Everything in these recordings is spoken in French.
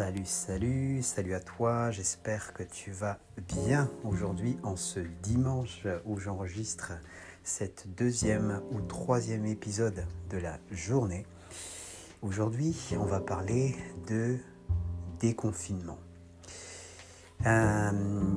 Salut, salut, salut à toi. J'espère que tu vas bien aujourd'hui en ce dimanche où j'enregistre cette deuxième ou troisième épisode de la journée. Aujourd'hui, on va parler de déconfinement. Euh,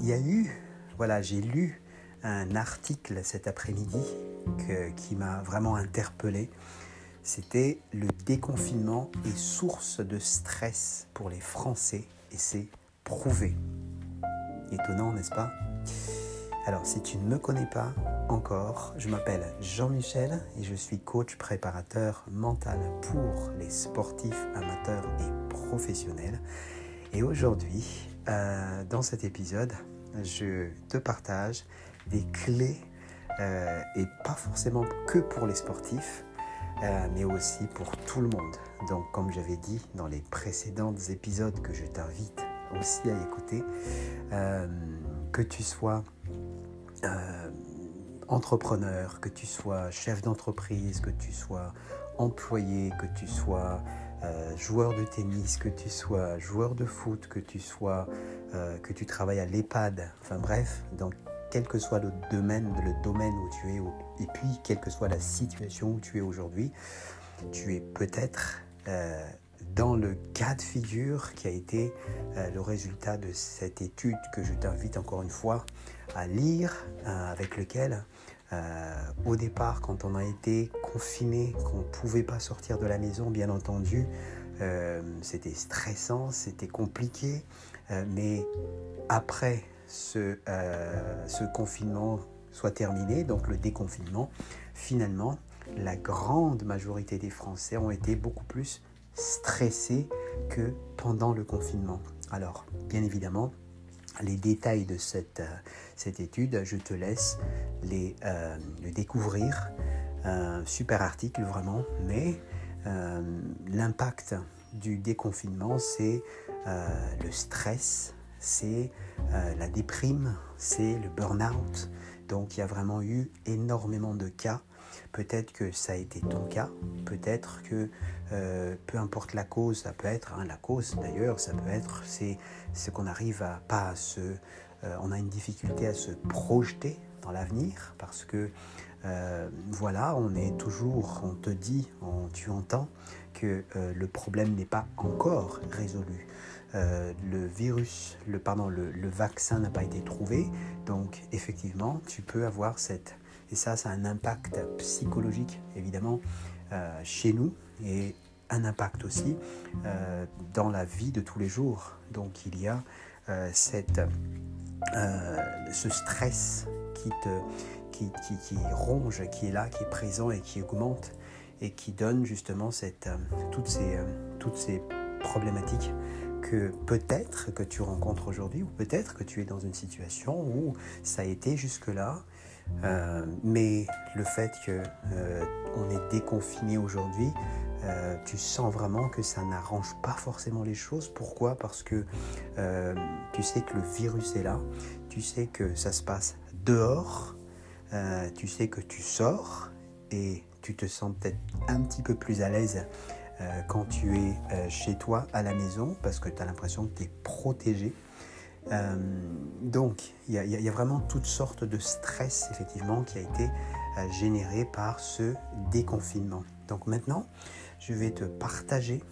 il y a eu, voilà, j'ai lu un article cet après-midi qui m'a vraiment interpellé c'était le déconfinement est source de stress pour les Français et c'est prouvé. Étonnant, n'est-ce pas? Alors, si tu ne me connais pas encore, je m'appelle Jean-Michel et je suis coach préparateur mental pour les sportifs amateurs et professionnels. Et aujourd'hui, euh, dans cet épisode, je te partage des clés euh, et pas forcément que pour les sportifs, euh, mais aussi pour tout le monde. Donc comme j'avais dit dans les précédents épisodes que je t'invite aussi à écouter, euh, que tu sois euh, entrepreneur, que tu sois chef d'entreprise, que tu sois employé, que tu sois joueur de tennis, que tu sois joueur de foot, que tu sois que tu travailles à l'EHPAD, enfin bref, donc quel que soit le domaine, le domaine où tu es, et puis quelle que soit la situation où tu es aujourd'hui, tu es peut-être euh, dans le cas de figure qui a été euh, le résultat de cette étude que je t'invite encore une fois à lire, euh, avec lequel au départ, quand on a été confiné, qu'on ne pouvait pas sortir de la maison, bien entendu, c'était stressant, c'était compliqué, mais après euh, ce, confinement soit terminé, donc le déconfinement, finalement, la grande majorité des Français ont été beaucoup plus stressés que pendant le confinement. Alors, bien évidemment, les détails de cette, euh, cette étude, je te laisse les, euh, découvrir. Un super article vraiment, mais l'impact du déconfinement, c'est le stress, c'est euh, la déprime, c'est le burn-out. Donc il y a vraiment eu énormément de cas. Peut-être que ça a été ton cas, peut-être que euh, peu importe la cause, ça peut être, hein, la cause d'ailleurs, ça peut être, c'est ce qu'on arrive à pas à se, euh, on a une difficulté à se projeter dans l'avenir parce que voilà, on est toujours, on te dit, tu entends que le problème n'est pas encore résolu. Euh, le virus, le, pardon, le, vaccin n'a pas été trouvé. Donc effectivement, tu peux avoir cette... Et ça, ça a un impact psychologique, évidemment, euh, chez nous et un impact aussi euh, dans la vie de tous les jours. Donc il y a cette, ce stress qui, te, qui, qui, ronge, qui est là, qui est présent et qui augmente et qui donne justement cette, toutes, ces, toutes ces problématiques peut-être que tu rencontres aujourd'hui, ou peut-être que tu es dans une situation où ça a été jusque-là, euh, mais le fait que euh, on est déconfiné aujourd'hui, euh, tu sens vraiment que ça n'arrange pas forcément les choses. Pourquoi? Parce que tu sais que le virus est là, tu sais que ça se passe dehors, tu sais que tu sors et tu te sens peut-être un petit peu plus à l'aise euh, quand tu es euh, chez toi à la maison parce que tu as l'impression que tu es protégé. Euh, donc, il y, a vraiment toutes sortes de stress, effectivement, qui a été généré par ce déconfinement. Donc maintenant, je vais te partager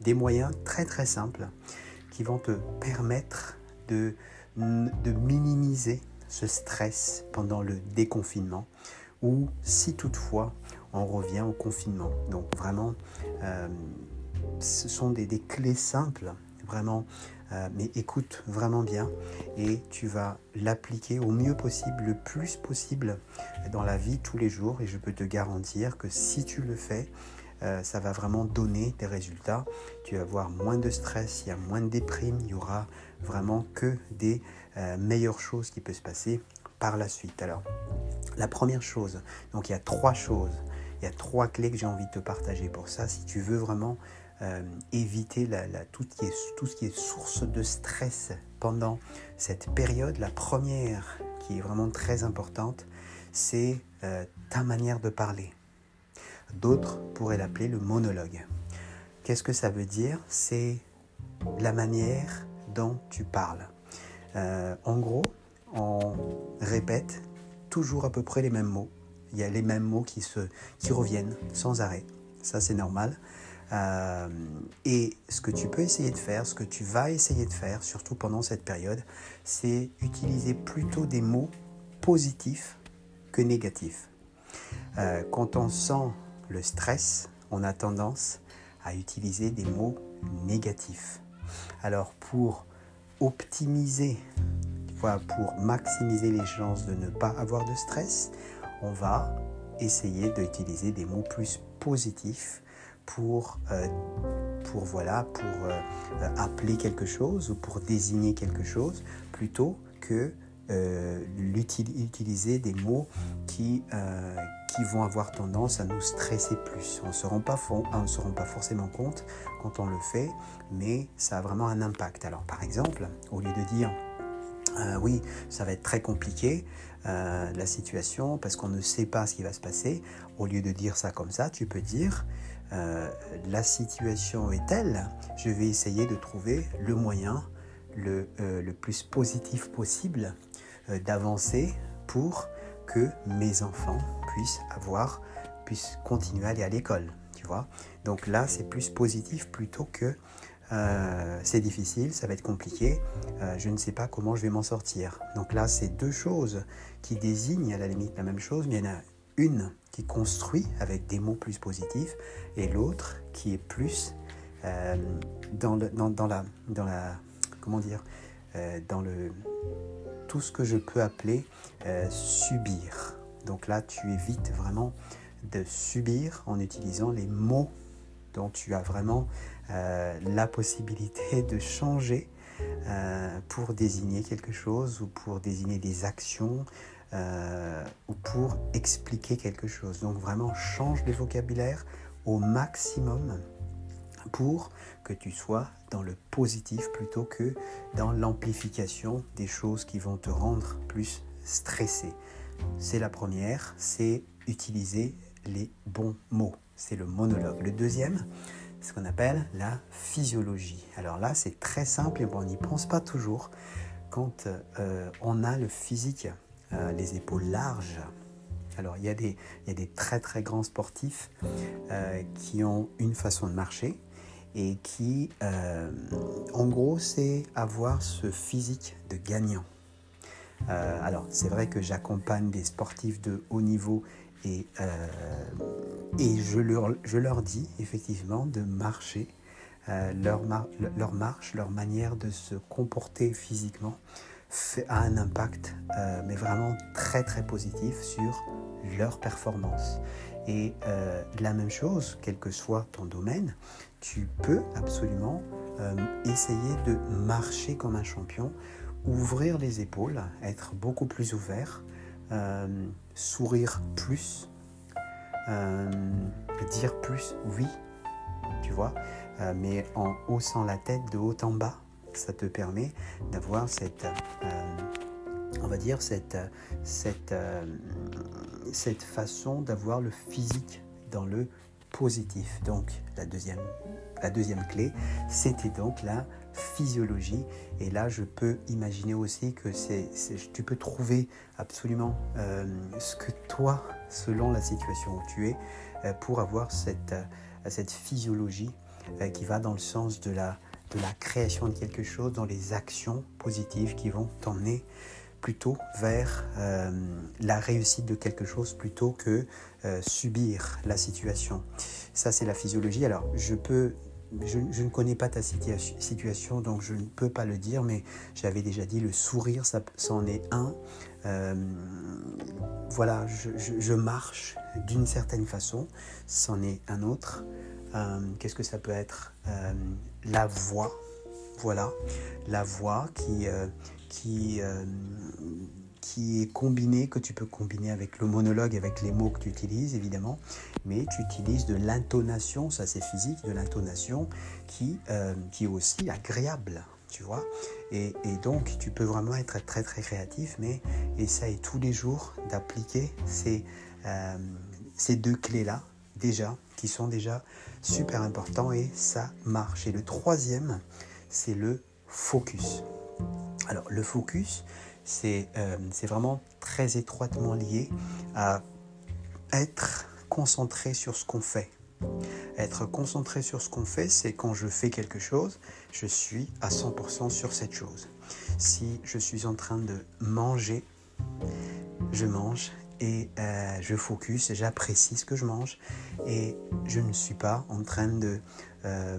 des moyens très très simples qui vont te permettre de minimiser ce stress pendant le déconfinement ou si toutefois on revient au confinement. Donc vraiment, euh, ce sont des, clés simples, vraiment, euh, mais écoute vraiment bien et tu vas l'appliquer au mieux possible, le plus possible dans la vie tous les jours et je peux te garantir que si tu le fais, euh, ça va vraiment donner des résultats. Tu vas avoir moins de stress, il y a moins de déprime, il y aura vraiment que des meilleures choses qui peuvent se passer par la suite. Alors, la première chose, donc il y a trois choses il y a trois clés que j'ai envie de te partager pour ça. Si tu veux vraiment euh, éviter tout, qui est, tout ce qui est source de stress pendant cette période, la première qui est vraiment très importante, c'est euh, ta manière de parler. D'autres pourraient l'appeler le monologue. Qu'est-ce que ça veut dire? C'est la manière dont tu parles. Euh, en gros, on répète toujours à peu près les mêmes mots. Il y a les mêmes mots qui, se, reviennent sans arrêt. Ça, c'est normal. Euh, et ce que tu peux essayer de faire, ce que tu vas essayer de faire, surtout pendant cette période, c'est utiliser plutôt des mots positifs que négatifs. Euh, quand on sent le stress, on a tendance à utiliser des mots négatifs. Alors pour optimiser, pour maximiser les chances de ne pas avoir de stress, on va essayer d'utiliser des mots plus positifs pour, euh, euh, appeler quelque chose ou pour désigner quelque chose plutôt que euh, utiliser des mots qui, qui vont avoir tendance à nous stresser plus. On ne se on se rend pas forcément compte quand on le fait, mais ça a vraiment un impact. Alors par exemple, au lieu de dire oui, ça va être très compliqué, la situation, parce qu'on ne sait pas ce qui va se passer, au lieu de dire ça comme ça, tu peux dire euh, la situation est telle, je vais essayer de trouver le moyen le, euh, le plus positif possible euh, d'avancer pour que mes enfants puissent avoir, puissent continuer à aller à l'école. Tu vois Donc là, c'est plus positif plutôt que c'est difficile, ça va être compliqué, je ne sais pas comment je vais m'en sortir. Donc là, c'est deux choses qui désignent à la limite la même chose, mais il y en a une qui construit avec des mots plus positifs et l'autre qui est plus euh, dans, la, dans la comment dire euh, dans le tout ce que je peux appeler euh, subir. Donc là, tu évites vraiment de subir en utilisant les mots dont tu as vraiment la possibilité de changer pour désigner quelque chose ou pour désigner des actions euh, ou pour expliquer quelque chose. Donc vraiment change le vocabulaire au maximum pour que tu sois dans le positif plutôt que dans l'amplification des choses qui vont te rendre plus stressé. C'est la première, c'est utiliser les bons mots. C'est le monologue. Le deuxième, ce qu'on appelle la physiologie. Alors là, c'est très simple et on n'y pense pas toujours quand euh, on a le physique euh, les épaules larges. Alors il y, a des, y a des très très grands sportifs euh, qui ont une façon de marcher et qui, euh, en gros, c'est avoir ce physique de gagnant. alors c'est vrai que j'accompagne des sportifs de haut niveau et, et je, leur, dis effectivement de marcher leur, leur marche, leur manière de se comporter physiquement a un impact, euh, mais vraiment très très positif sur leur performance. Et euh, la même chose, quel que soit ton domaine, tu peux absolument euh, essayer de marcher comme un champion, ouvrir les épaules, être beaucoup plus ouvert, sourire plus, dire plus oui, tu vois, mais en haussant la tête de haut en bas ça te permet d'avoir cette, euh, on va dire, cette, cette, euh, cette façon d'avoir le physique dans le positif. Donc la deuxième, la deuxième clé, c'était donc la physiologie. Et là, je peux imaginer aussi que tu peux trouver absolument euh, ce que toi, selon la situation où tu es, pour avoir cette, cette physiologie qui va dans le sens de la, de la création de quelque chose, dans les actions positives qui vont t'emmener plutôt vers euh, la réussite de quelque chose plutôt que euh, subir la situation. Ça, c'est la physiologie. Alors, je peux je, ne connais pas ta situation, donc je ne peux pas le dire, mais j'avais déjà dit, le sourire, ça, en est un. Euh, voilà, je, marche d'une certaine façon, c'en est un autre. Qu'est-ce que ça peut être? La voix. Voilà, la voix qui, euh, qui, euh, qui est combinée, que tu peux combiner avec le monologue, avec les mots que tu utilises évidemment, mais tu utilises de l'intonation, ça c'est physique, de l'intonation qui, euh, qui est aussi agréable, tu vois. Et, et, donc tu peux vraiment être très très créatif, mais essaye tous les jours d'appliquer ces, ces deux clés-là déjà, qui sont déjà super importants et ça marche. Et le troisième, c'est le focus. Alors le focus, c'est euh, vraiment très étroitement lié à être concentré sur ce qu'on fait. Être concentré sur ce qu'on fait, c'est quand je fais quelque chose, je suis à 100% sur cette chose. Si je suis en train de manger, je mange et euh, je focus, j'apprécie ce que je mange et je ne suis pas en train de euh,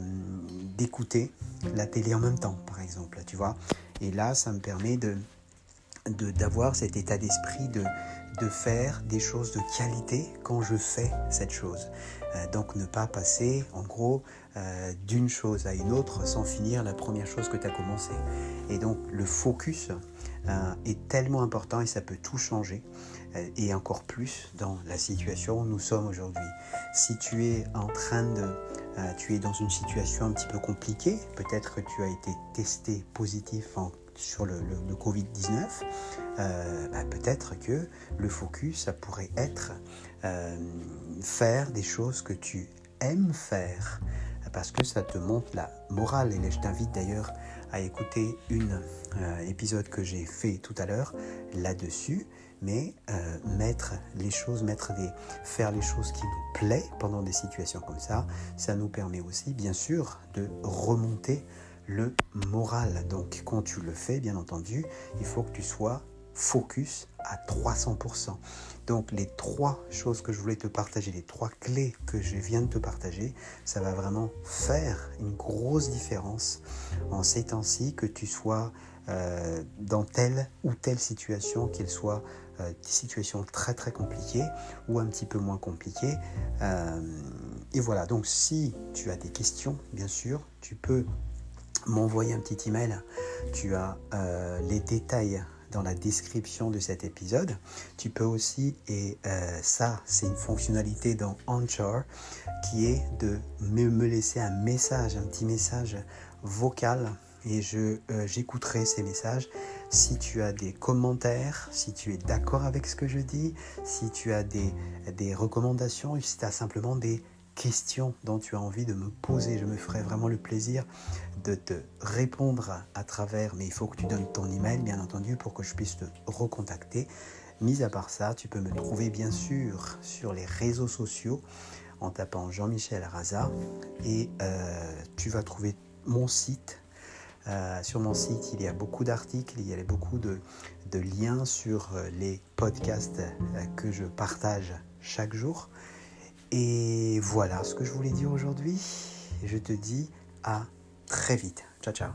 d'écouter la télé en même temps, par exemple, tu vois. Et là, ça me permet de d'avoir cet état d'esprit de, de faire des choses de qualité quand je fais cette chose. Euh, donc ne pas passer en gros euh, d'une chose à une autre sans finir la première chose que tu as commencé. Et donc le focus euh, est tellement important et ça peut tout changer et encore plus dans la situation où nous sommes aujourd'hui. Si tu es en train de tu es dans une situation un petit peu compliquée, peut-être que tu as été testé positif sur le, Covid-19, euh, bah, peut-être que le focus, ça pourrait être euh, faire des choses que tu aimes faire, parce que ça te montre la morale. Et je t'invite d'ailleurs à écouter un euh, épisode que j'ai fait tout à l'heure là-dessus, mais mettre les choses, mettre des, faire les choses qui nous plaisent pendant des situations comme ça, ça nous permet aussi, bien sûr, de remonter le moral. Donc quand tu le fais, bien entendu, il faut que tu sois focus à 300%. Donc les trois choses que je voulais te partager, les trois clés que je viens de te partager, ça va vraiment faire une grosse différence en ces temps-ci que tu sois euh, dans telle ou telle situation, qu'elle soit euh, des situations très très compliquées ou un petit peu moins compliquées. Euh, et voilà, donc si tu as des questions, bien sûr, tu peux m'envoyer un petit email. Tu as euh, les détails dans la description de cet épisode. Tu peux aussi, et ça c'est une fonctionnalité dans Anchor, qui est de me, laisser un message, un petit message vocal, et j'écouterai ces messages. Si tu as des commentaires, si tu es d'accord avec ce que je dis, si tu as des, recommandations, si tu as simplement des questions dont tu as envie de me poser. Je me ferai vraiment le plaisir de te répondre à travers, mais il faut que tu donnes ton email, bien entendu, pour que je puisse te recontacter. Mis à part ça, tu peux me trouver bien sûr sur les réseaux sociaux en tapant Jean-Michel Raza et euh, tu vas trouver mon site. Euh, sur mon site, il y a beaucoup d'articles, il y a beaucoup de, liens sur euh, les podcasts que je partage chaque jour. Et voilà ce que je voulais dire aujourd'hui. Je te dis à très vite. Ciao ciao.